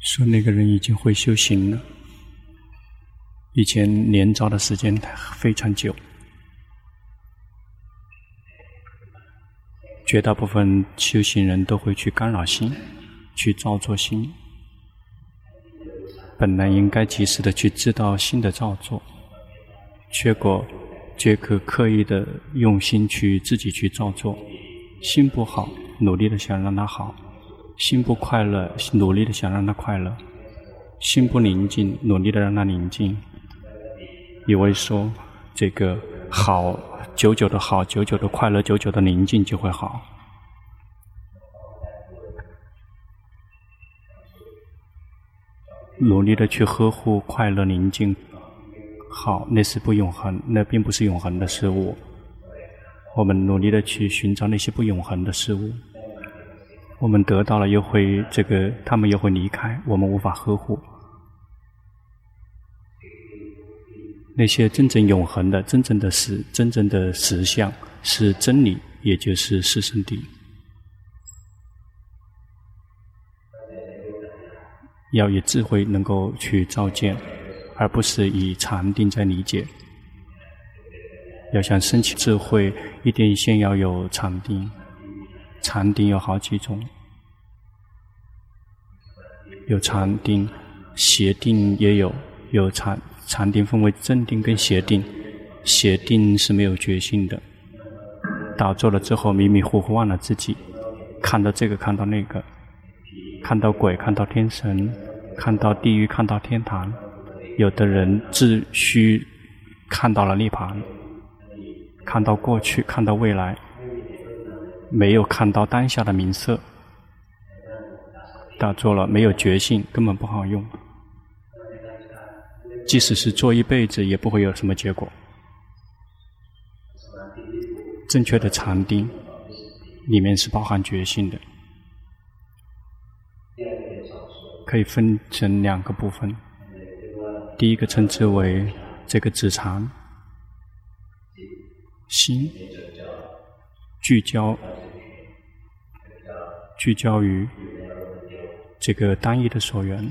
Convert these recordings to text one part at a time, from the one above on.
说那个人已经会修行了，以前年造的时间非常久，绝大部分修行人都会去干扰心，去造作心。本来应该及时的去知道心的造作，结果却可刻意的用心去自己去造作，心不好，努力的想让它好。心不快乐，努力的想让他快乐；心不宁静，努力的让他宁静。以为说这个好，久久的好，久久的快乐，久久的宁静就会好。努力的去呵护快乐宁静，好，那是不永恒，那并不是永恒的事物。我们努力的去寻找那些不永恒的事物。我们得到了，又会这个，他们又会离开，我们无法呵护。那些真正永恒的、真正的实、真正的实相是真理，也就是四圣谛。要以智慧能够去照见，而不是以禅定在理解。要想升起智慧，一定先要有禅定。禅定有好几种，有禅定，邪定也有。有禅禅定分为正定跟邪定，邪定是没有觉性的，打坐了之后迷迷糊糊忘了自己，看到这个看到那个，看到鬼看到天神，看到地狱看到天堂，有的人自虚看到了涅槃，看到过去看到未来。没有看到当下的名色，打坐了没有觉性，根本不好用。即使是做一辈子，也不会有什么结果。正确的禅定里面是包含觉性的，可以分成两个部分。第一个称之为这个止禅心。聚焦，聚焦于这个单一的所缘，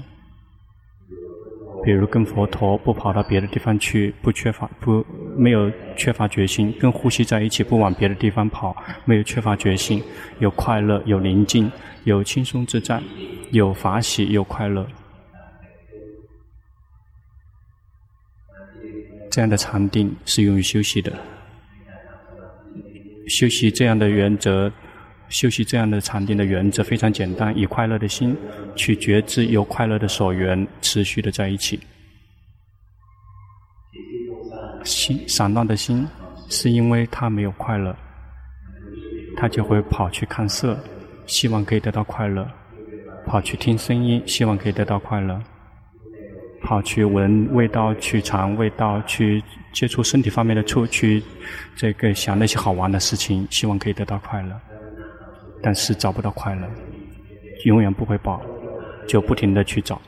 比如跟佛陀不跑到别的地方去，不缺乏不没有缺乏决心，跟呼吸在一起，不往别的地方跑，没有缺乏决心，有快乐，有宁静，有轻松自在，有法喜，有快乐，这样的禅定是用于休息的。休息这样的原则，修习这样的禅定的原则非常简单，以快乐的心去觉知有快乐的所缘，持续的在一起。心散乱的心，是因为他没有快乐，他就会跑去看色，希望可以得到快乐；跑去听声音，希望可以得到快乐。跑去闻味道，去尝味道，去接触身体方面的触，去这个想那些好玩的事情，希望可以得到快乐，但是找不到快乐，永远不会饱，就不停的去找，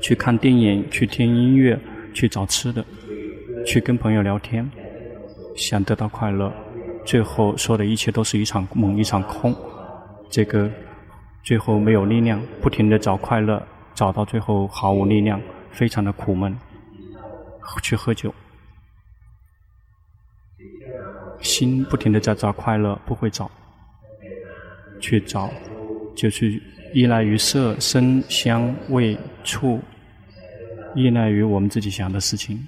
去看电影，去听音乐，去找吃的，去跟朋友聊天，想得到快乐，最后说的一切都是一场梦，一场空，这个最后没有力量，不停的找快乐。找到最后毫无力量，非常的苦闷，去喝酒，心不停的在找快乐，不会找，去找，就是依赖于色、声、香、味、触，依赖于我们自己想的事情，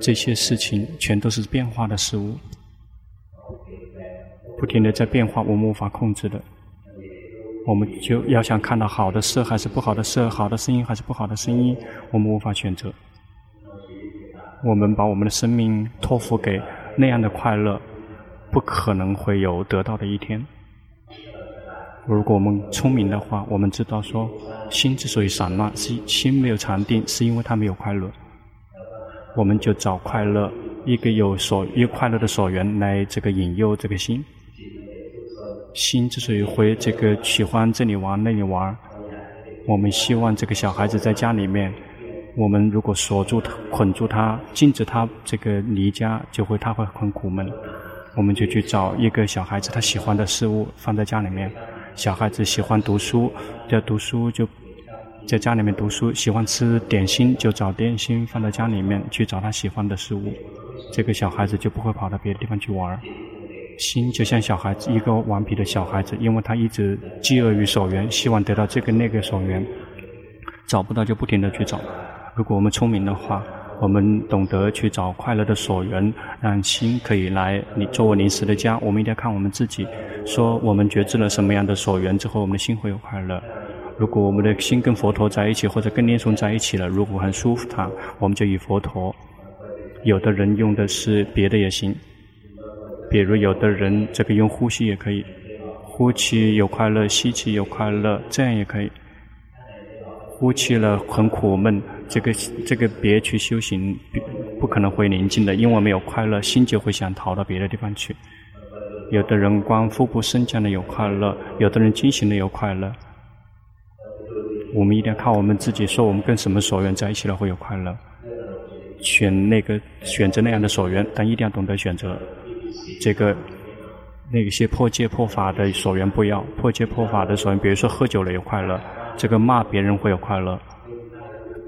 这些事情全都是变化的事物，不停的在变化，我们无法控制的。我们就要想看到好的色还是不好的色，好的声音还是不好的声音，我们无法选择。我们把我们的生命托付给那样的快乐，不可能会有得到的一天。如果我们聪明的话，我们知道说，心之所以散乱，是心没有禅定，是因为它没有快乐。我们就找快乐，一个有所有快乐的所缘来这个引诱这个心。心之所以会这个喜欢这里玩那里玩，我们希望这个小孩子在家里面，我们如果锁住他、捆住他、禁止他这个离家，就会他会很苦闷。我们就去找一个小孩子他喜欢的事物放在家里面，小孩子喜欢读书，要读书就在家里面读书；喜欢吃点心，就找点心放在家里面去找他喜欢的食物。这个小孩子就不会跑到别的地方去玩。心就像小孩子，一个顽皮的小孩子，因为他一直饥饿于所缘，希望得到这个那个所缘，找不到就不停地去找。如果我们聪明的话，我们懂得去找快乐的所缘，让心可以来你作为临时的家。我们一定要看我们自己，说我们觉知了什么样的所缘之后，我们的心会有快乐。如果我们的心跟佛陀在一起，或者跟念诵在一起了，如果很舒服，它我们就以佛陀。有的人用的是别的也行，比如有的人这个用呼吸也可以，呼气有快乐，吸气有快乐，这样也可以。呼气了很苦闷，这个这个别去修行，不可能会宁静的，因为没有快乐，心就会想逃到别的地方去。有的人光腹部升降的有快乐，有的人进行的有快乐。我们一定要靠我们自己，说我们跟什么所缘在一起了会有快乐，选那个选择那样的所缘，但一定要懂得选择。这个那些破戒破法的所缘不要，破戒破法的所缘，比如说喝酒了有快乐。这个骂别人会有快乐，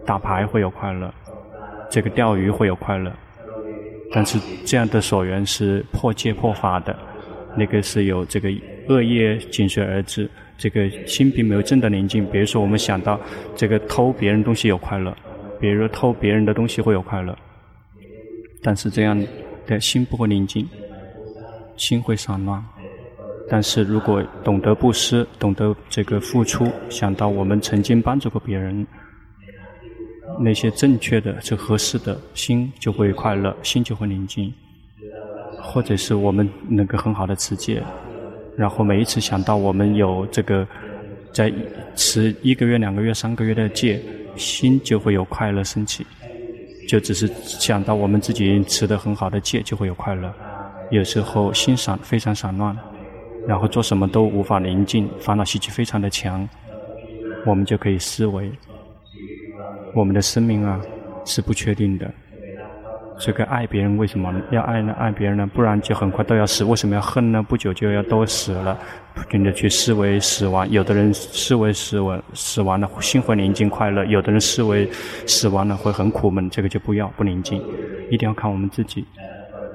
打牌会有快乐，这个钓鱼会有快乐，但是这样的所缘是破戒破法的，那个是有这个恶业紧随而至，这个心并没有真的宁静。比如说我们想到这个偷别人东西有快乐，比如偷别人的东西会有快乐，但是这样的心不会宁静，心会散乱。但是如果懂得布施，懂得这个付出，想到我们曾经帮助过别人，那些正确的、是合适的心就会快乐，心就会宁静。或者是我们那个很好的持戒，然后每一次想到我们有这个在持一个月、两个月、三个月的戒，心就会有快乐升起。就只是想到我们自己持得很好的戒，就会有快乐。有时候心散，非常散乱。然后做什么都无法宁静，烦恼习气非常的强，我们就可以思维，我们的生命啊是不确定的。这个爱别人为什么要爱呢？爱别人呢？不然就很快都要死。为什么要恨呢？不久就要都死了，不停的去思维死亡。有的人思维死亡，死亡了心会宁静快乐；有的人思维死亡了会很苦闷，这个就不要不宁静，一定要看我们自己。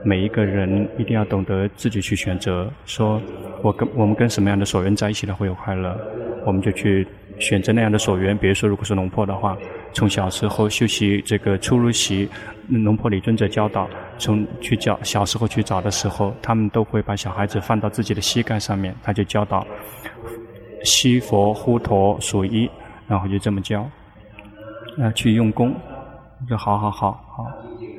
每一个人一定要懂得自己去选择，说我跟我们跟什么样的所缘在一起了会有快乐，我们就去选择那样的所缘。比如说，如果是龙婆的话，从小时候修习这个初入习，龙婆李尊者教导，从去教小时候去找的时候，他们都会把小孩子放到自己的膝盖上面，他就教导，西佛呼陀属一，然后就这么教，啊，去用功，就好好好好，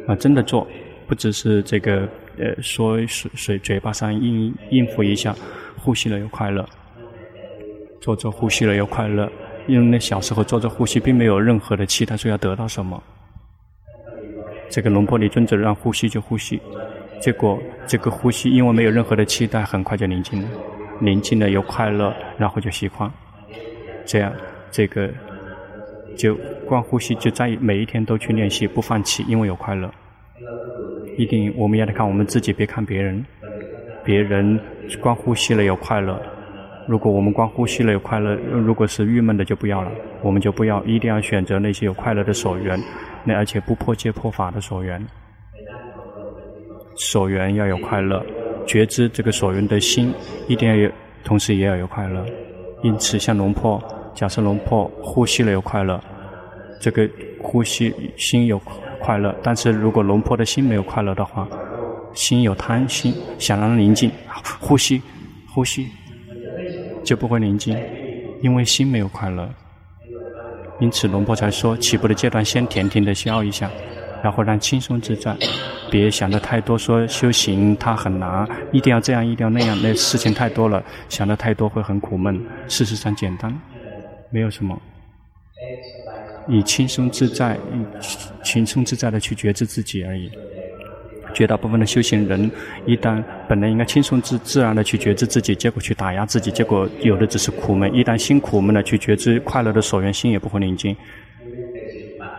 啊，真的做。不只是这个，呃，说水水嘴巴上应应付一下，呼吸了有快乐，做做呼吸了有快乐，因为那小时候做做呼吸，并没有任何的期待说要得到什么。这个龙婆李尊者让呼吸就呼吸，结果这个呼吸因为没有任何的期待，很快就宁静了，宁静了有快乐，然后就习惯，这样这个就光呼吸，就在每一天都去练习，不放弃，因为有快乐。一定，我们要来看我们自己，别看别人。别人光呼吸了有快乐，如果我们光呼吸了有快乐，如果是郁闷的就不要了，我们就不要，一定要选择那些有快乐的所缘，那而且不破戒破法的所缘。所缘要有快乐，觉知这个所缘的心一定要有，同时也要有快乐。因此，像龙婆，假设龙婆呼吸了有快乐，这个呼吸心有。快乐，但是如果龙婆的心没有快乐的话，心有贪心，想让宁静，呼吸，呼吸，就不会宁静，因为心没有快乐。因此龙婆才说，起步的阶段先甜甜的笑一下，然后让轻松自在，别想的太多，说修行它很难，一定要这样，一定要那样，那事情太多了，想的太多会很苦闷。事实上简单，没有什么。以轻松自在、轻松自在的去觉知自己而已。绝大部分的修行人，一旦本来应该轻松自自然的去觉知自己，结果去打压自己，结果有的只是苦闷。一旦心苦闷的去觉知快乐的所缘，心也不会宁静。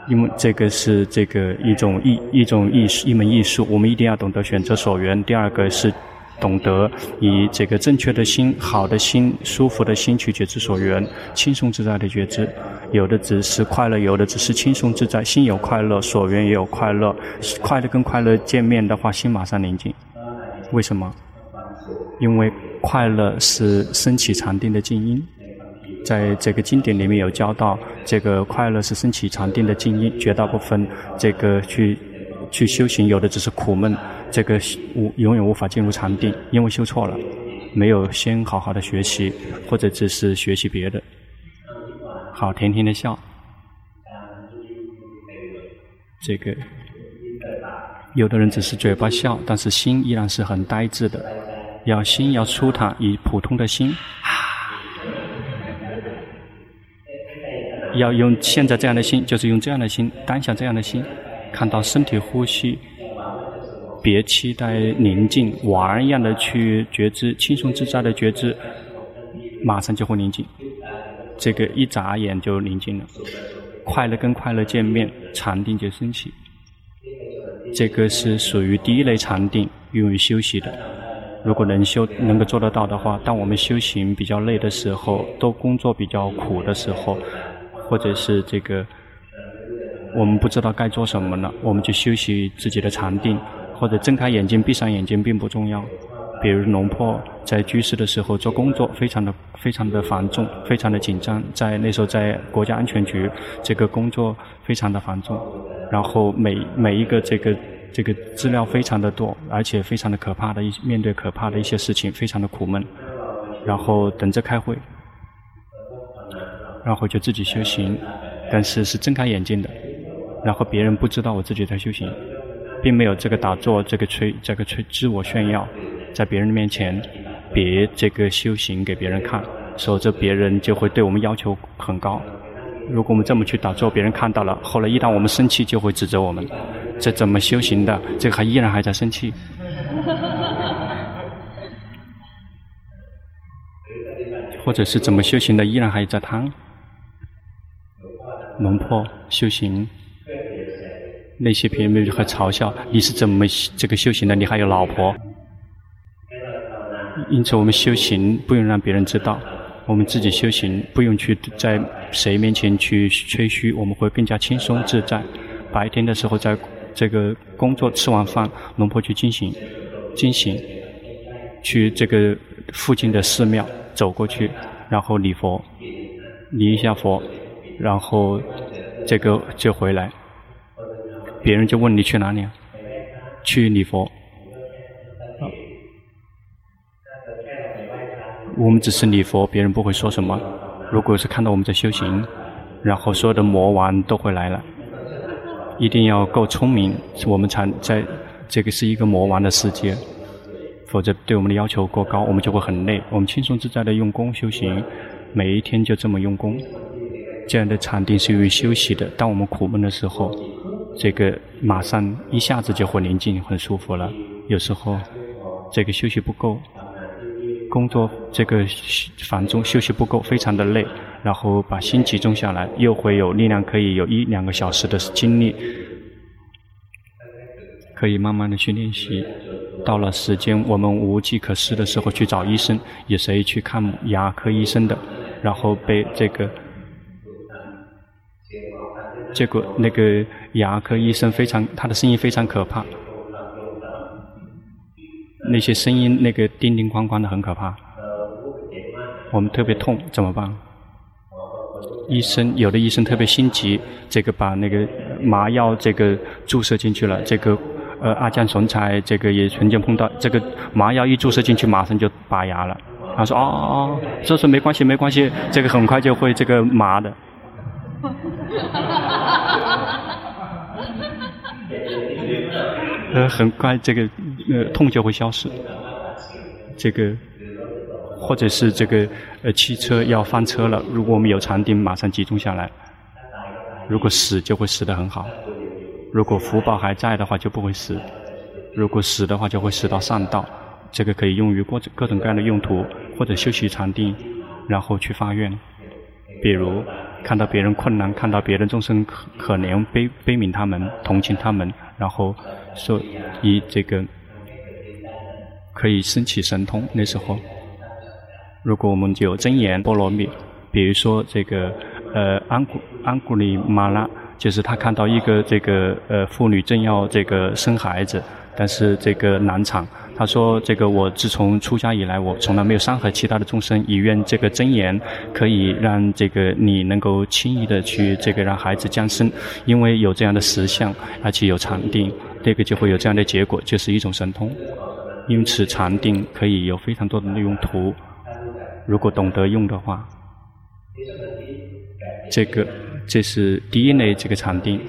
因为这个是这个一种艺一种艺术一门艺术，我们一定要懂得选择所缘。第二个是懂得以这个正确的心、好的心、舒服的心去觉知所缘，轻松自在的觉知。有的只是快乐，有的只是轻松自在。心有快乐，所缘也有快乐。快乐跟快乐见面的话，心马上宁静。为什么？因为快乐是升起禅定的静音。在这个经典里面有教到，这个快乐是升起禅定的静音。绝大部分这个去去修行，有的只是苦闷。这个无永远无法进入禅定，因为修错了，没有先好好的学习，或者只是学习别的。好，甜甜的笑。这个有的人只是嘴巴笑，但是心依然是很呆滞的。要心要舒坦，以普通的心，要用现在这样的心，就是用这样的心，当下这样的心，看到身体呼吸。别期待宁静，玩一样的去觉知，轻松自在的觉知，马上就会宁静。这个一眨眼就宁静了。快乐跟快乐见面，禅定就升起。这个是属于第一类禅定，用于休息的。如果能修，能够做得到的话，当我们修行比较累的时候，都工作比较苦的时候，或者是这个我们不知道该做什么了，我们就休息自己的禅定。或者睁开眼睛、闭上眼睛并不重要。比如龙婆在居士的时候做工作，非常的、非常的繁重，非常的紧张。在那时候，在国家安全局，这个工作非常的繁重。然后每每一个这个这个资料非常的多，而且非常的可怕的一面对可怕的一些事情，非常的苦闷。然后等着开会，然后就自己修行，但是是睁开眼睛的，然后别人不知道我自己在修行。并没有这个打坐，这个吹，这个吹自我炫耀，在别人面前，别这个修行给别人看，否则别人就会对我们要求很高。如果我们这么去打坐，别人看到了，后来一旦我们生气，就会指责我们，这怎么修行的？这个还依然还在生气。或者是怎么修行的，依然还在贪。龙破修行。那些朋友们还嘲笑你是怎么这个修行的？你还有老婆。因此，我们修行不用让别人知道，我们自己修行不用去在谁面前去吹嘘，我们会更加轻松自在。白天的时候，在这个工作吃完饭，龙婆去进行，进行，去这个附近的寺庙走过去，然后礼佛，礼一下佛，然后这个就回来。别人就问你去哪里啊？去礼佛。我们只是礼佛，别人不会说什么。如果是看到我们在修行，然后所有的魔王都会来了。一定要够聪明，我们才在这个是一个魔王的世界。否则对我们的要求过高，我们就会很累。我们轻松自在的用功修行，每一天就这么用功。这样的禅定是用于休息的。当我们苦闷的时候。这个马上一下子就会宁静，很舒服了。有时候，这个休息不够，工作这个繁重，休息不够，非常的累。然后把心集中下来，又会有力量，可以有一两个小时的精力，可以慢慢的去练习。到了时间我们无计可施的时候，去找医生，有谁去看牙科医生的，然后被这个。结果那个牙科医生非常，他的声音非常可怕，那些声音那个叮叮哐哐的很可怕，我们特别痛，怎么办？医生有的医生特别心急，这个把那个麻药这个注射进去了，这个呃阿江 sonchai 才这个也曾经碰到，这个麻药一注射进去马上就拔牙了，他说哦哦哦，这说没关系没关系，这个很快就会这个麻的。呃，很快这个呃痛就会消失。这个，或者是这个呃汽车要翻车了，如果我们有禅定，马上集中下来。如果死就会死得很好，如果福报还在的话就不会死，如果死的话就会死到善道。这个可以用于各种各种各样的用途，或者修习禅定，然后去发愿，比如。看到别人困难，看到别人众生可可怜，悲悲悯他们，同情他们，然后说以这个可以升起神通。那时候，如果我们有真言波罗蜜，比如说这个呃安古安古里马拉，就是他看到一个这个呃妇女正要这个生孩子，但是这个难产。他说：“这个我自从出家以来，我从来没有伤害其他的众生。以愿这个真言可以让这个你能够轻易的去这个让孩子降生，因为有这样的实相，而且有禅定，这个就会有这样的结果，就是一种神通。因此，禅定可以有非常多的用途，如果懂得用的话，这个这是第一类这个禅定，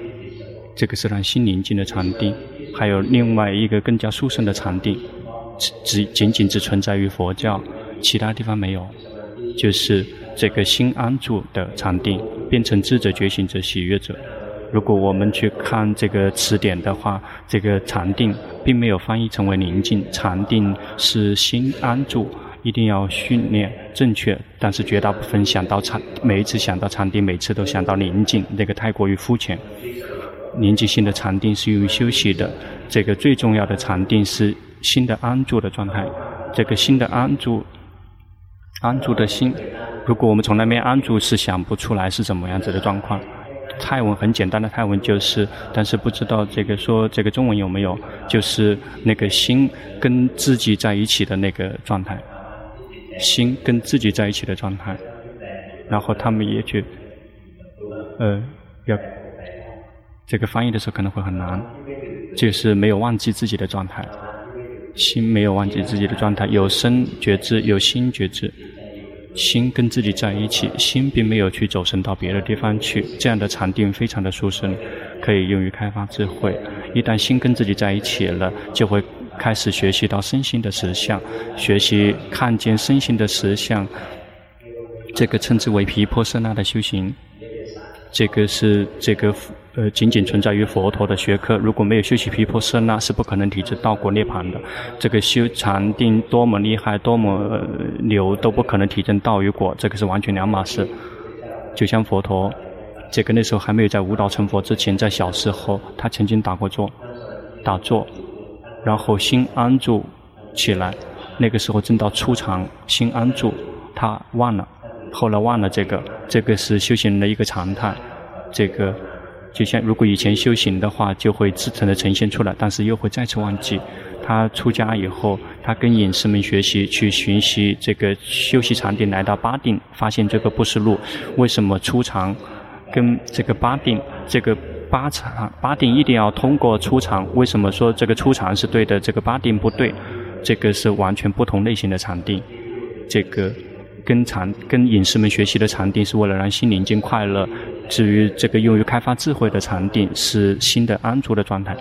这个是让心宁静的禅定，还有另外一个更加殊胜的禅定。”只仅仅只存在于佛教，其他地方没有。就是这个心安住的禅定，变成智者、觉醒者、喜悦者。如果我们去看这个词典的话，这个禅定并没有翻译成为宁静。禅定是心安住，一定要训练正确。但是绝大部分想到禅，每一次想到禅定，每次都想到宁静，那个太过于肤浅。宁静心的禅定是用于休息的，这个最重要的禅定是。新的安住的状态，这个新的安住，安住的心，如果我们从来没安住，是想不出来是怎么样子的状况。泰文很简单的泰文就是，但是不知道这个说这个中文有没有，就是那个心跟自己在一起的那个状态，心跟自己在一起的状态。然后他们也去，呃，要这个翻译的时候可能会很难，就是没有忘记自己的状态。心没有忘记自己的状态，有身觉知，有心觉知，心跟自己在一起，心并没有去走神到别的地方去。这样的禅定非常的殊胜，可以用于开发智慧。一旦心跟自己在一起了，就会开始学习到身心的实相，学习看见身心的实相。这个称之为毗婆舍那的修行。这个是这个。呃，仅仅存在于佛陀的学科，如果没有修习毗婆舍那，是不可能体证道果涅槃的。这个修禅定多么厉害，多么牛，都不可能体证道与果，这个是完全两码事。就像佛陀，这个那时候还没有在悟道成佛之前，在小时候，他曾经打过坐，打坐，然后心安住起来，那个时候正到初禅，心安住，他忘了，后来忘了这个，这个是修行人的一个常态，这个。就像如果以前修行的话，就会自成的呈现出来，但是又会再次忘记。他出家以后，他跟隐士们学习，去学习这个修习禅定，来到八定，发现这个不是路。为什么出禅跟这个八定，这个八禅八定一定要通过出禅？为什么说这个出禅是对的，这个八定不对？这个是完全不同类型的禅定。这个跟禅跟隐士们学习的禅定，是为了让心灵静快乐。至于这个用于开发智慧的禅定，是心的安住的状态。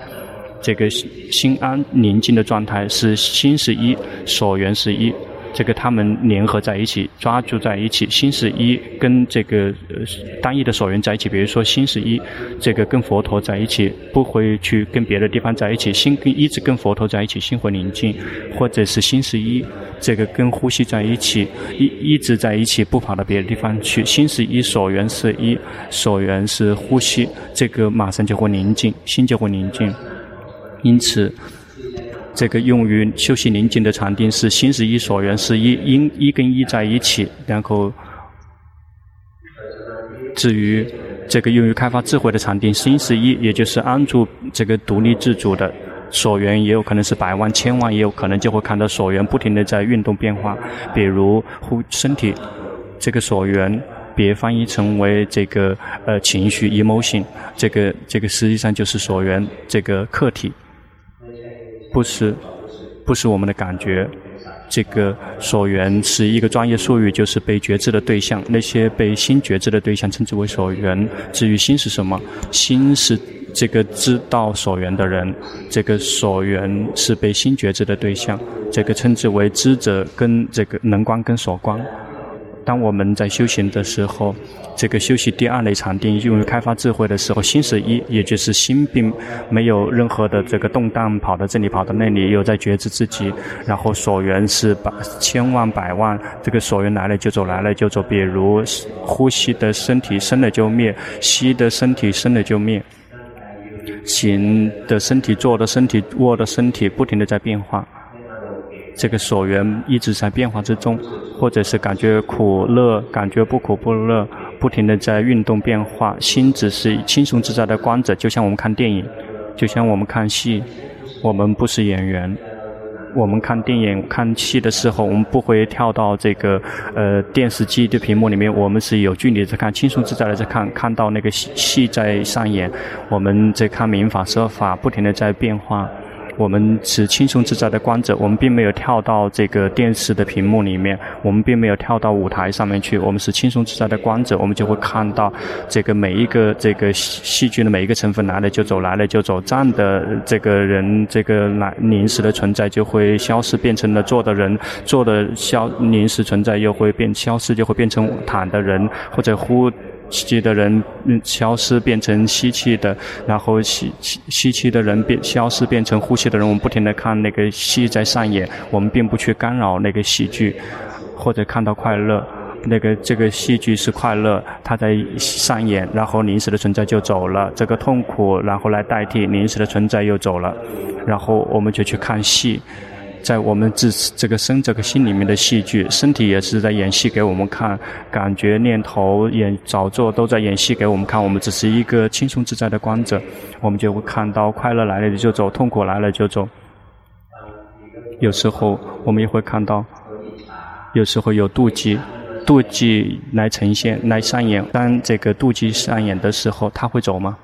这个心安宁静的状态是心是一，所缘是一。这个他们联合在一起，抓住在一起。心是一，跟这个呃单一的所缘在一起。比如说心是一，这个跟佛陀在一起，不会去跟别的地方在一起。心跟一直跟佛陀在一起，心会宁静。或者是心是一。这个跟呼吸在一起，一一直在一起，不跑到别的地方去。心是一，所缘是一，所缘是呼吸，这个马上就会宁静，心就会宁静。因此，这个用于修习宁静的禅定是心是一，所缘是一，因一跟一在一起。然后，至于这个用于开发智慧的禅定，心是一，也就是安住这个独立自主的。所缘也有可能是百万、千万，也有可能就会看到所缘不停地在运动变化。比如呼身体，这个所缘别翻译成为这个呃情绪 emotion，这个这个实际上就是所缘这个客体，不是不是我们的感觉。这个所缘是一个专业术语，就是被觉知的对象。那些被心觉知的对象称之为所缘。至于心是什么，心是。这个知道所缘的人，这个所缘是被心觉知的对象，这个称之为知者跟这个能观跟所观。当我们在修行的时候，这个修习第二类禅定用于开发智慧的时候，心是一，也就是心并没有任何的这个动荡，跑到这里跑到那里，又在觉知自己。然后所缘是百千万百万，这个所缘来了就走，来了就走。比如呼吸的身体生了就灭，吸的身体生了就灭。行的身体、坐的身体、卧的身体，不停地在变化。这个所缘一直在变化之中，或者是感觉苦乐，感觉不苦不乐，不停地在运动变化。心只是轻松自在的观者，就像我们看电影，就像我们看戏，我们不是演员。我们看电影、看戏的时候，我们不会跳到这个呃电视机的屏幕里面，我们是有距离在看，轻松自在的在看，看到那个戏戏在上演，我们在看民法、社法，不停的在变化。我们是轻松自在的观者，我们并没有跳到这个电视的屏幕里面，我们并没有跳到舞台上面去，我们是轻松自在的观者，我们就会看到这个每一个这个戏剧的每一个成分来了就走，来了就走，站的这个人，这个来临时的存在就会消失，变成了坐的人，坐的消临时存在又会变消失，就会变成躺的人或者呼。吸气的人消失变成吸气的，然后吸吸吸气的人变消失变成呼吸的人。我们不停地看那个戏在上演，我们并不去干扰那个戏剧，或者看到快乐，那个这个戏剧是快乐，它在上演，然后临时的存在就走了。这个痛苦然后来代替临时的存在又走了，然后我们就去看戏。在我们这这个身、这个心里面的戏剧，身体也是在演戏给我们看，感觉、念头、演、造作都在演戏给我们看。我们只是一个轻松自在的观者，我们就会看到快乐来了就走，痛苦来了就走。有时候我们也会看到，有时候有妒忌，妒忌来呈现、来上演。当这个妒忌上演的时候，他会走吗？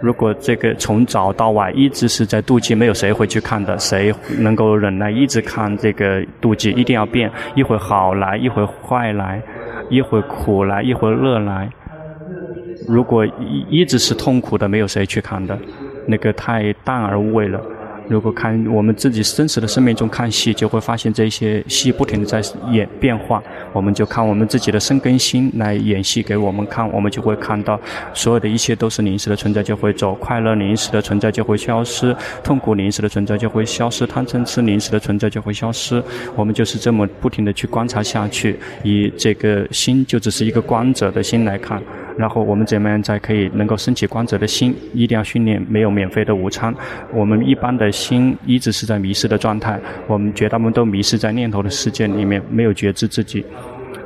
如果这个从早到晚一直是在妒忌，没有谁会去看的。谁能够忍耐一直看这个妒忌？一定要变，一会好来，一会坏来，一会苦来，一会乐来。如果一一直是痛苦的，没有谁去看的，那个太淡而无味了。如果看我们自己真实的生命中看戏，就会发现这些戏不停地在演变化。我们就看我们自己的生根心来演戏给我们看，我们就会看到所有的一切都是临时的存在就会走，快乐临时的存在就会消失，痛苦临时的存在就会消失，贪嗔痴临时的存在就会消失。我们就是这么不停地去观察下去，以这个心就只是一个观者的心来看。然后我们怎么样才可以能够升起光泽的心？一定要训练，没有免费的午餐。我们一般的心一直是在迷失的状态，我们绝大部分都迷失在念头的世界里面，没有觉知自己。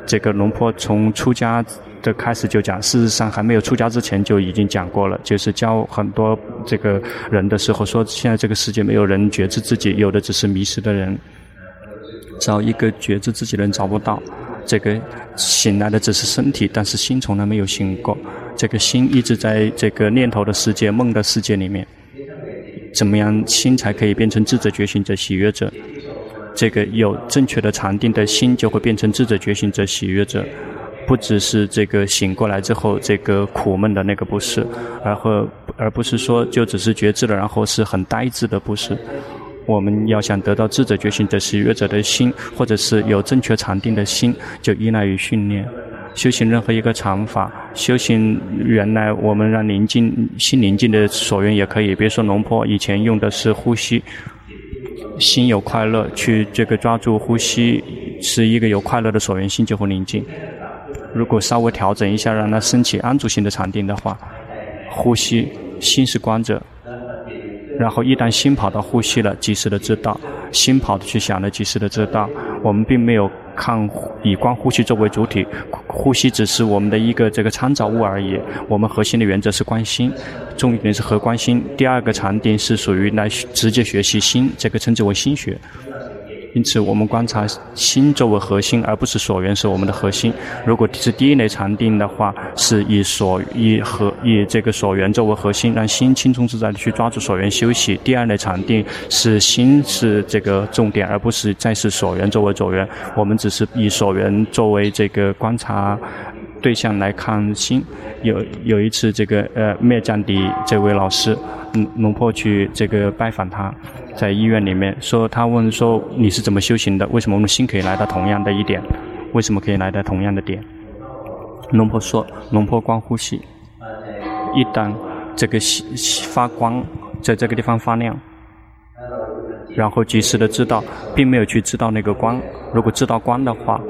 这个龙坡从出家的开始就讲，事实上还没有出家之前就已经讲过了，就是教很多这个人的时候说，现在这个世界没有人觉知自己，有的只是迷失的人，找一个觉知自己的人找不到。这个醒来的只是身体，但是心从来没有醒过。这个心一直在这个念头的世界、梦的世界里面。怎么样心才可以变成智者、觉醒者、喜悦者？这个有正确的禅定的心就会变成智者、觉醒者、喜悦者。不只是这个醒过来之后这个苦闷的那个不是，而和而不是说就只是觉知了，然后是很呆滞的不是。我们要想得到智者觉醒的喜悦者的心，或者是有正确禅定的心，就依赖于训练。修行任何一个禅法，修行原来我们让宁静心宁静的所缘也可以。比如说龙坡以前用的是呼吸，心有快乐，去这个抓住呼吸，是一个有快乐的所缘，心就会宁静。如果稍微调整一下，让它升起安住性的禅定的话，呼吸心是观者。然后一旦心跑到呼吸了，及时的知道；心跑的去想了，及时的知道。我们并没有看以观呼吸作为主体，呼吸只是我们的一个这个参照物而已。我们核心的原则是观心，重点是合观心。第二个禅定是属于来直接学习心，这个称之为心学。因此，我们观察心作为核心，而不是所缘是我们的核心。如果是第一类禅定的话，是以所以和以这个所缘作为核心，让心轻松自在地去抓住所缘休息。第二类禅定是心是这个重点，而不是再是所缘作为所缘。我们只是以所缘作为这个观察对象来看心。有有一次，这个呃灭降迪这位老师，嗯龙婆去这个拜访他。在医院里面说，他问说，你是怎么修行的？为什么我们心可以来到同样的一点？为什么可以来到同样的点？龙婆说，龙婆光呼吸，一旦这个发光在这个地方发亮，然后及时的知道，并没有去知道那个光。如果知道光的话，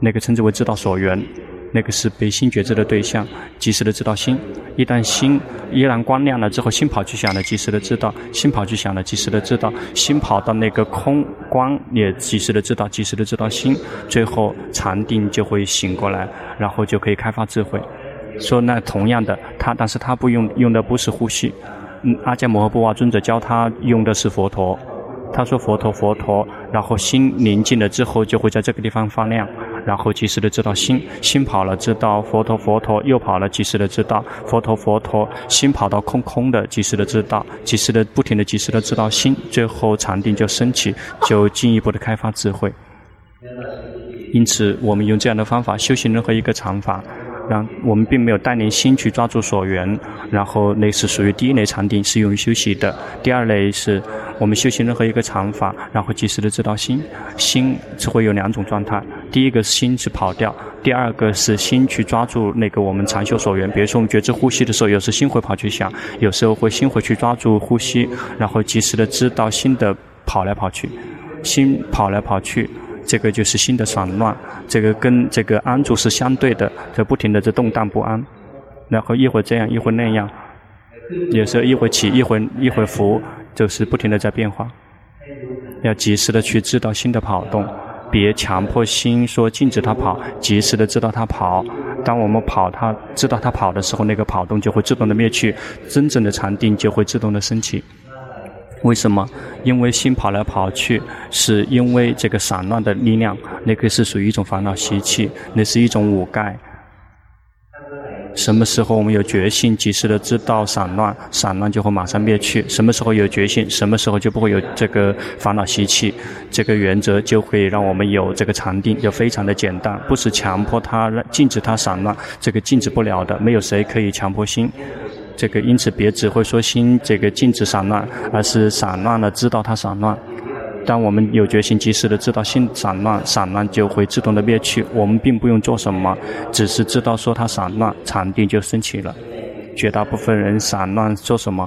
那个称之为知道所缘。那个是被心觉知的对象，及时的知道心。一旦心依然光亮了之后，心跑去想了，及时的知道；心跑去想了，及时的知道；心跑到那个空光，也及时的知道，及时的知道心。最后禅定就会醒过来，然后就可以开发智慧。说那同样的，他但是他不用用的不是呼吸。嗯，阿迦摩诃布瓦尊者教他用的是佛陀。他说佛陀佛陀，然后心宁静了之后，就会在这个地方发亮。然后及时的知道心，心跑了知道佛陀佛陀，又跑了及时的知道佛陀佛陀，心跑到空空的及时的知道，及时的不停的及时的知道心，最后禅定就升起，就进一步的开发智慧。因此，我们用这样的方法修行任何一个禅法。让我们并没有带领心去抓住所缘，然后那是属于第一类禅定，是用于休息的。第二类是我们修行任何一个禅法，然后及时的知道心，心只会有两种状态：第一个是心是跑掉，第二个是心去抓住那个我们禅修所缘。比如说我们觉知呼吸的时候，有时心会跑去想，有时候会心会去抓住呼吸，然后及时的知道心的跑来跑去，心跑来跑去。这个就是心的散乱，这个跟这个安住是相对的，在不停的在动荡不安，然后一会这样，一会那样，有时候一会起，一会一会儿伏，就是不停的在变化。要及时的去知道心的跑动，别强迫心说禁止它跑，及时的知道它跑。当我们跑它，知道它跑的时候，那个跑动就会自动的灭去，真正的禅定就会自动的升起。为什么？因为心跑来跑去，是因为这个散乱的力量，那个是属于一种烦恼习气，那是一种五盖。什么时候我们有决心，及时的知道散乱，散乱就会马上灭去。什么时候有决心，什么时候就不会有这个烦恼习气。这个原则就会让我们有这个禅定，就非常的简单，不是强迫它、禁止它散乱，这个禁止不了的，没有谁可以强迫心。这个因此别只会说心这个禁止散乱，而是散乱了知道它散乱。当我们有决心及时的知道心散乱，散乱就会自动的灭去。我们并不用做什么，只是知道说它散乱，禅定就升起了。绝大部分人散乱做什么？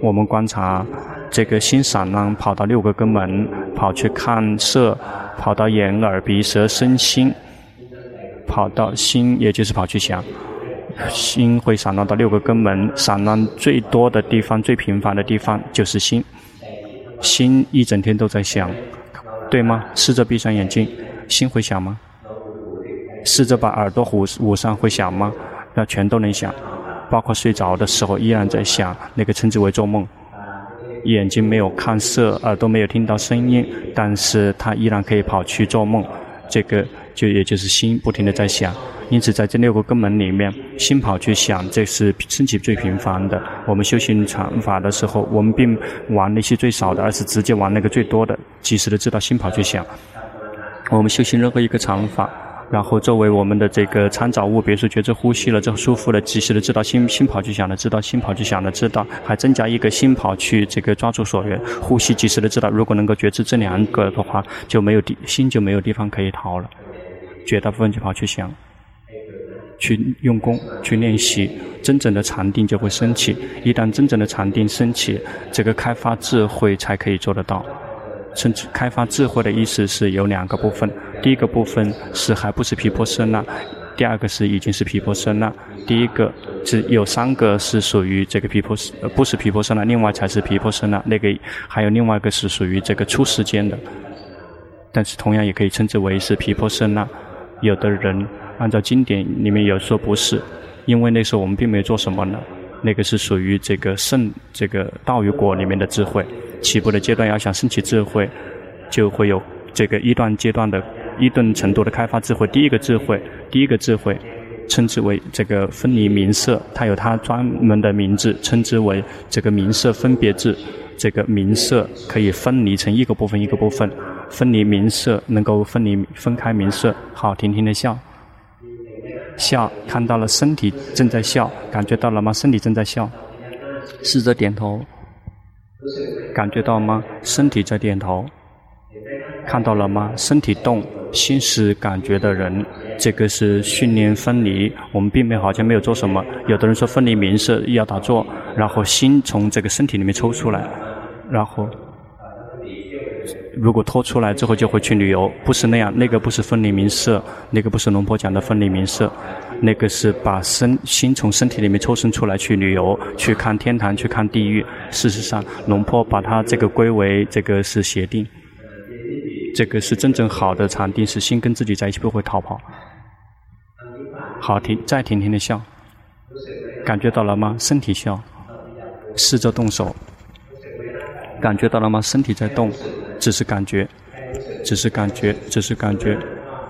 我们观察这个心散乱，跑到六个根门，跑去看色，跑到眼耳鼻舌身心，跑到心，也就是跑去想。心会散乱到六个根门，散乱最多的地方、最频繁的地方就是心。心一整天都在想，对吗？试着闭上眼睛，心会想吗？试着把耳朵捂捂上，会想吗？那全都能想，包括睡着的时候依然在想，那个称之为做梦。眼睛没有看色，耳朵没有听到声音，但是它依然可以跑去做梦。这个就也就是心不停地在想。因此，在这六个根门里面，心跑去想，这是升起最频繁的。我们修行禅法的时候，我们并玩那些最少的，而是直接玩那个最多的，及时的知道心跑去想。我们修行任何一个禅法，然后作为我们的这个参照物，比如说觉知呼吸了，之后舒服了，及时的知道心心跑去想了，知道心跑去想了，知道还增加一个心跑去这个抓住所缘，呼吸及时的知道。如果能够觉知这两个的话，就没有地心就没有地方可以逃了，绝大部分就跑去想。去用功，去练习，真正的禅定就会升起。一旦真正的禅定升起，这个开发智慧才可以做得到。甚至开发智慧的意思是有两个部分：第一个部分是还不是皮婆舍那，第二个是已经是皮婆舍那。第一个是有三个是属于这个皮婆，不是皮婆舍那，另外才是皮婆舍那。那个还有另外一个是属于这个初时间的，但是同样也可以称之为是皮婆舍那。有的人。按照经典里面有说不是，因为那时候我们并没有做什么呢，那个是属于这个圣这个道与果里面的智慧。起步的阶段要想升起智慧，就会有这个一段阶段的一顿程度的开发智慧。第一个智慧，第一个智慧，称之为这个分离名色，它有它专门的名字，称之为这个名色分别智。这个名色可以分离成一个部分一个部分，分离名色能够分离分开名色。好，停停的笑。笑，看到了身体正在笑，感觉到了吗？身体正在笑，试着点头，感觉到吗？身体在点头，看到了吗？身体动，心是感觉的人，这个是训练分离。我们并没有好像没有做什么。有的人说分离名是要打坐，然后心从这个身体里面抽出来，然后如果脱出来之后就会去旅游，不是那样，那个不是分离名色，那个不是龙婆讲的分离名色，那个是把身心从身体里面抽身出来去旅游，去看天堂，去看地狱。事实上，龙婆把它这个归为这个是邪定，这个是真正好的禅定，是心跟自己在一起，不会逃跑。好，停，再停停的笑，感觉到了吗？身体笑，试着动手。感觉到了吗？身体在动，只是感觉，只是感觉，只是感觉。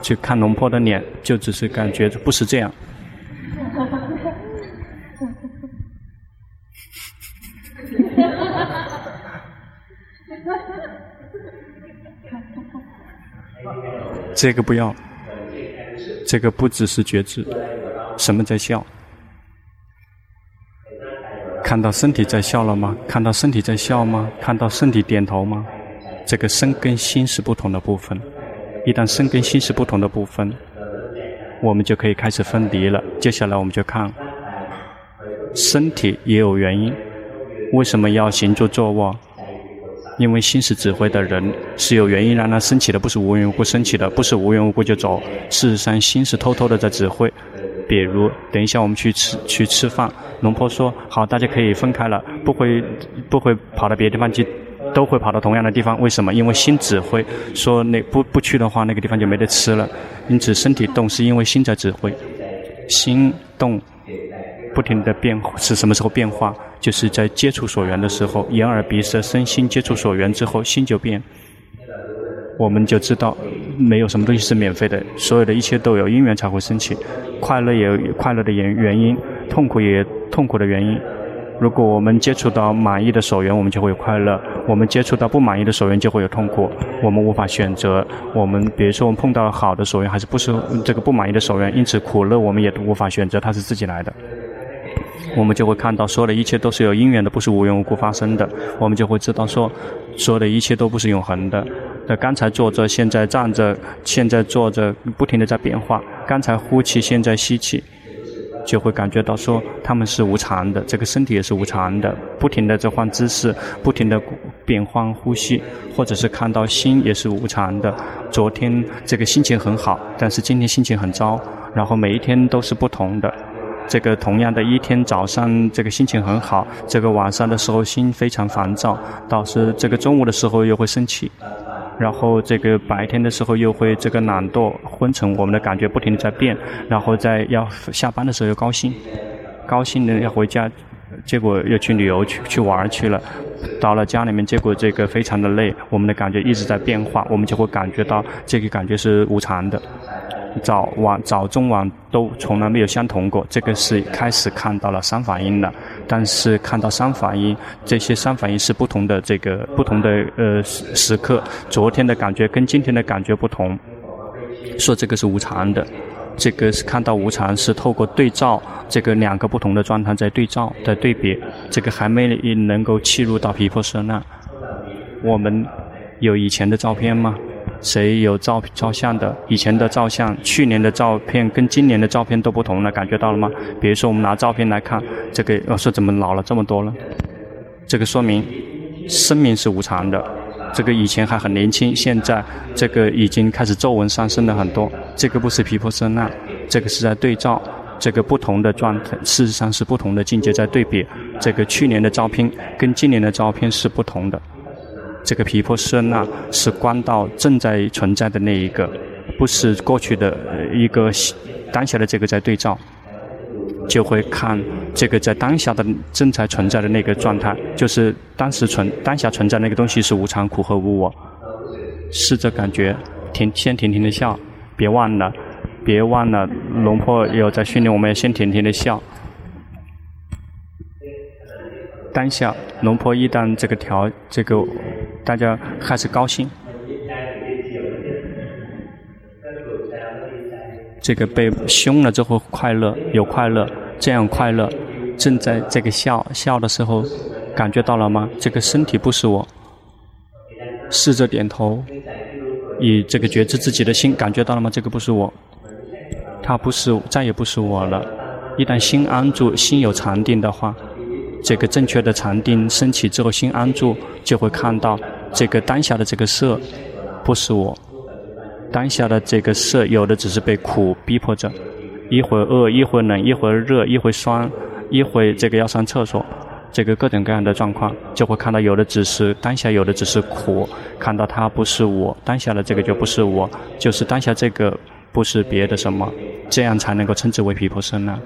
去看龙婆的脸，就只是感觉，不是这样。这个不要，这个不只是觉知，什么在笑？看到身体在笑了吗？看到身体在笑吗？看到身体点头吗？这个身跟心是不同的部分。一旦身跟心是不同的部分，我们就可以开始分离了。接下来我们就看，身体也有原因。为什么要行住坐卧？因为心是指挥的人，是有原因让它升起的，不是无缘无故升起的，不是无缘无故就走。事实上，心是偷偷的在指挥。比如，等一下我们去吃去吃饭，龙婆说好，大家可以分开了，不会不会跑到别的地方去，都会跑到同样的地方。为什么？因为心指挥，说那不不去的话，那个地方就没得吃了。因此，身体动是因为心在指挥，心动不停的变是什么时候变化？就是在接触所缘的时候，眼耳鼻舌身心接触所缘之后，心就变。我们就知道，没有什么东西是免费的，所有的一切都有因缘才会升起。快乐也有快乐的原原因，痛苦也痛苦的原因。如果我们接触到满意的所缘，我们就会快乐；我们接触到不满意的所缘，就会有痛苦。我们无法选择。我们比如说，我们碰到好的所缘，还是不是这个不满意的所缘，因此苦乐我们也都无法选择，它是自己来的。我们就会看到，所有的一切都是有因缘的，不是无缘无故发生的。我们就会知道说，所有的一切都不是永恒的。那刚才坐着，现在站着，现在坐着，不停地在变化。刚才呼气，现在吸气，就会感觉到说，他们是无常的，这个身体也是无常的，不停地在换姿势，不停地变换呼吸，或者是看到心也是无常的。昨天这个心情很好，但是今天心情很糟，然后每一天都是不同的。这个同样的一天早上，这个心情很好；这个晚上的时候心非常烦躁，到是这个中午的时候又会生气，然后这个白天的时候又会这个懒惰、昏沉，我们的感觉不停地在变，然后在要下班的时候又高兴，高兴的要回家，结果又去旅游去去玩去了，到了家里面，结果这个非常的累，我们的感觉一直在变化，我们就会感觉到这个感觉是无常的。早晚早中晚都从来没有相同过，这个是开始看到了三反应了。但是看到三反应，这些三反应是不同的，这个不同的呃时时刻，昨天的感觉跟今天的感觉不同，说这个是无常的，这个是看到无常是透过对照，这个两个不同的状态在对照，在对比，这个还没能够契入到毗婆舍那。我们有以前的照片吗？谁有照照相的？以前的照相，去年的照片跟今年的照片都不同了，感觉到了吗？比如说，我们拿照片来看，这个我说怎么老了这么多了？这个说明生命是无常的。这个以前还很年轻，现在这个已经开始皱纹上升了很多。这个不是皮婆色那，这个是在对照，这个不同的状态，事实上是不同的境界在对比。这个去年的照片跟今年的照片是不同的。这个皮婆色那是观到正在存在的那一个，不是过去的一个当下的这个在对照，就会看这个在当下的正在存在的那个状态，就是当时存当下存在那个东西是无常、苦和无我。试着感觉，停，先停停的笑，别忘了，别忘了，龙婆有在训练，我们要先停停的笑。当下，龙婆一旦这个调这个。大家开始高兴，这个被凶了之后快乐，有快乐，这样快乐，正在这个笑笑的时候，感觉到了吗？这个身体不是我，试着点头，以这个觉知自己的心，感觉到了吗？这个不是我，他不是，再也不是我了。一旦心安住，心有禅定的话。这个正确的禅定升起之后，心安住，就会看到这个当下的这个色不是我，当下的这个色有的只是被苦逼迫着，一会儿饿，一会儿冷，一会儿热，一会儿酸，一会儿这个要上厕所。这个各种各样的状况，就会看到有的只是当下，有的只是苦，看到它不是我，当下的这个就不是我，就是当下这个不是别的什么，这样才能够称之为皮婆舍那，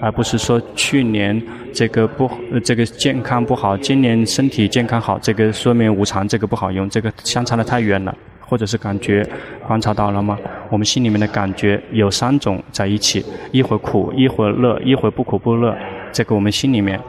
而不是说去年这个不这个健康不好，今年身体健康好，这个说明无常，这个不好用，这个相差的太远了，或者是感觉观察到了吗？我们心里面的感觉有三种在一起，一会儿苦，一会儿乐，一会儿不苦不乐，这个我们心里面。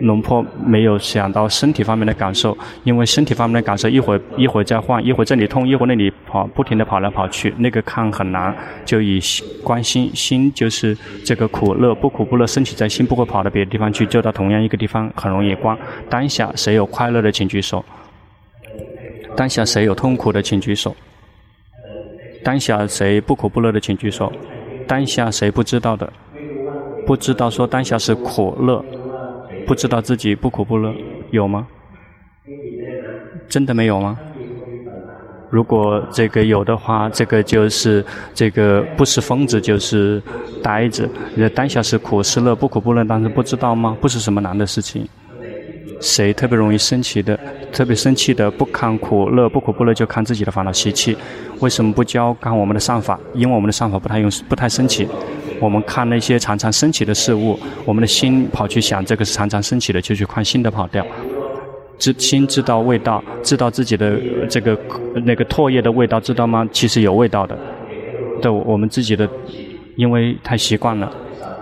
龙婆没有想到身体方面的感受，因为身体方面的感受一会一会儿在换，一会这里痛，一会那里跑，不停地跑来跑去，那个看很难。就以观心，心就是这个苦乐不苦不乐，身体在心不会跑到别的地方去，就到同样一个地方很容易观。当下谁有快乐的，请举手；当下谁有痛苦的，请举手；当下谁不苦不乐的，请举手；当下谁不知道的，不知道说当下是苦乐。不知道自己不苦不乐，有吗？真的没有吗？如果这个有的话，这个就是这个不是疯子就是呆子。当下是苦是乐，不苦不乐，但是不知道吗？不是什么难的事情。谁特别容易生气的？特别生气的不看苦乐，不苦不乐就看自己的烦恼习气。为什么不教看我们的善法？因为我们的善法不太用，不太升起。我们看那些常常升起的事物，我们的心跑去想这个是常常升起的，就去看心的跑掉。知心知道味道，知道自己的这个那个唾液的味道，知道吗？其实有味道的。对我们自己的，因为太习惯了，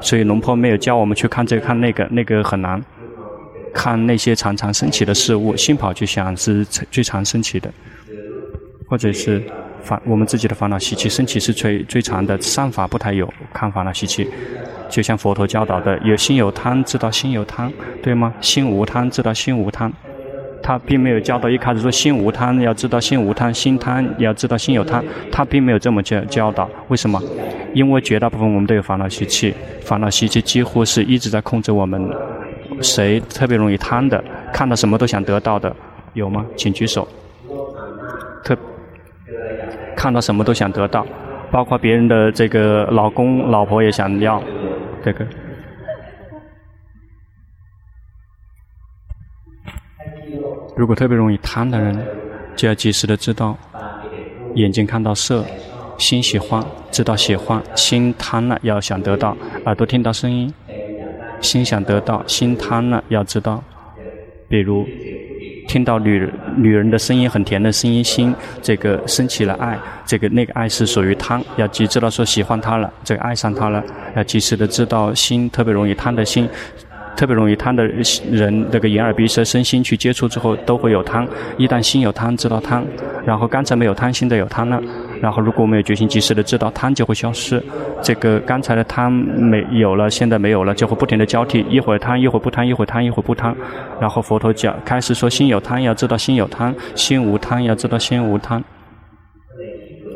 所以龙婆没有教我们去看这个看那个，那个很难。看那些常常升起的事物，心跑去想是最常升起的，或者是。烦，我们自己的烦恼习气升起是最最长的，善法不太有看烦恼习气，就像佛陀教导的，有心有贪，知道心有贪，对吗？心无贪，知道心无贪，他并没有教导一开始说心无贪，要知道心无贪，心贪要知道心有贪，他并没有这么教教导。为什么？因为绝大部分我们都有烦恼习气，烦恼习气几乎是一直在控制我们。谁特别容易贪的？看到什么都想得到的，有吗？请举手。特。看到什么都想得到，包括别人的这个老公、老婆也想要这个。如果特别容易贪的人，就要及时的知道，眼睛看到色，心喜欢，知道喜欢，心贪了要想得到；耳朵听到声音，心想得到，心贪了要知道。比如。听到女人女人的声音很甜的声音，心这个升起了爱，这个那个爱是属于贪，要及知道说喜欢她了，这个爱上她了，要及时的知道心特别容易贪的心，特别容易贪的人，那个眼耳鼻舌身心去接触之后都会有贪，一旦心有贪，知道贪，然后刚才没有贪，现在有贪了。然后，如果我们有决心及时的知道贪就会消失，这个刚才的贪没有了，现在没有了，就会不停的交替，一会儿贪，一会儿不贪，一会儿贪，一会儿不贪。然后佛陀讲，开始说心有贪，要知道心有贪；心无贪，要知道心无贪。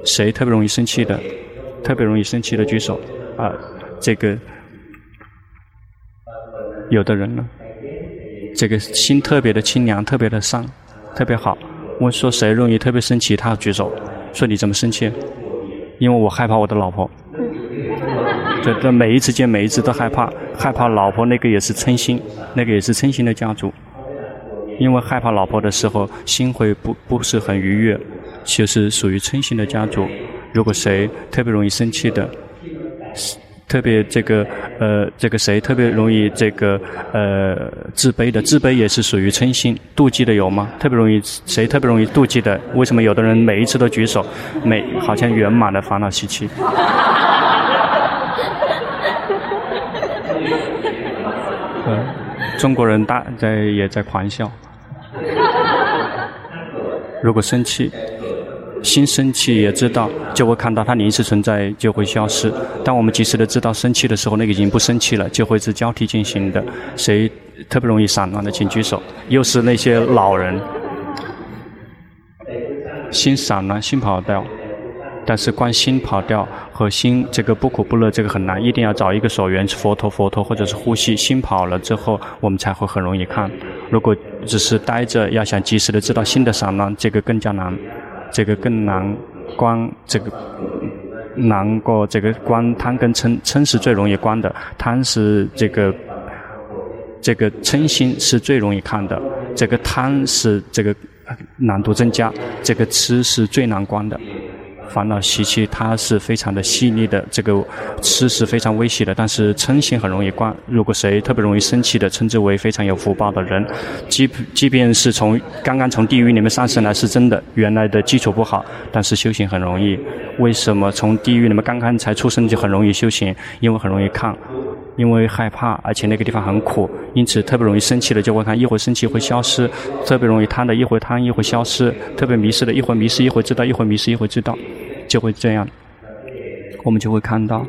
谁特别容易生气的？特别容易生气的举手。啊，这个有的人呢，这个心特别的清凉，特别的善，特别好。我说谁容易特别生气？他举手。说你怎么生气？因为我害怕我的老婆。这这每一次见，每一次都害怕，害怕老婆那个也是嗔心，那个也是嗔心的家族。因为害怕老婆的时候，心会不不是很愉悦，就是属于嗔心的家族。如果谁特别容易生气的。特别这个呃，这个谁特别容易这个呃自卑的？自卑也是属于嗔心，妒忌的有吗？特别容易谁特别容易妒忌的？为什么有的人每一次都举手，每好像圆满的烦恼习气？嗯，中国人大在也在狂笑。如果生气。心生气也知道，就会看到它临时存在就会消失。当我们及时的知道生气的时候，那个已经不生气了，就会是交替进行的。谁特别容易散乱的，请举手。又是那些老人，心散乱，心跑掉。但是观心跑掉和心这个不苦不乐这个很难，一定要找一个所缘，佛陀佛陀或者是呼吸。心跑了之后，我们才会很容易看。如果只是呆着，要想及时的知道心的散乱，这个更加难，这个更难关，这个难过这个关贪跟嗔，嗔是最容易关的，贪是这个这个嗔心是最容易看的，这个贪是这个难度增加，这个痴是最难关的。烦恼习气，它是非常的细腻的，这个吃是非常微细的，但是嗔心很容易惯。如果谁特别容易生气的，称之为非常有福报的人，即即便是从刚刚从地狱里面上升来，是真的，原来的基础不好，但是修行很容易。为什么从地狱里面刚刚才出生就很容易修行？因为很容易抗。因为害怕，而且那个地方很苦，因此特别容易生气的就会看，一会生气会消失；特别容易贪的，一会贪一会消失；特别迷失的，一会迷失一会知道，一会迷失一会知道，就会这样。我们就会看到，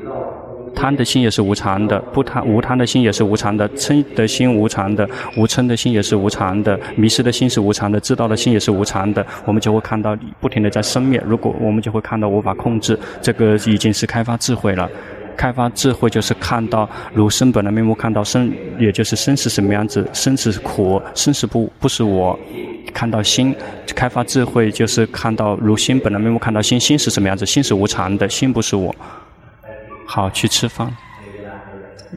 贪的心也是无常的，不贪无贪的心也是无常的，嗔的心无常的，无嗔的心也是无常的，迷失的心是无常的，知道的心也是无常的。我们就会看到不停地在生灭，如果我们就会看到无法控制，这个已经是开发智慧了。开发智慧就是看到如生本来面目，看到生，也就是生是什么样子，生是苦，生是不不是我。看到心，开发智慧就是看到如心本来面目，看到心，心是什么样子，心是无常的，心不是我。好，去吃饭。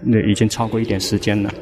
那已经超过一点时间了。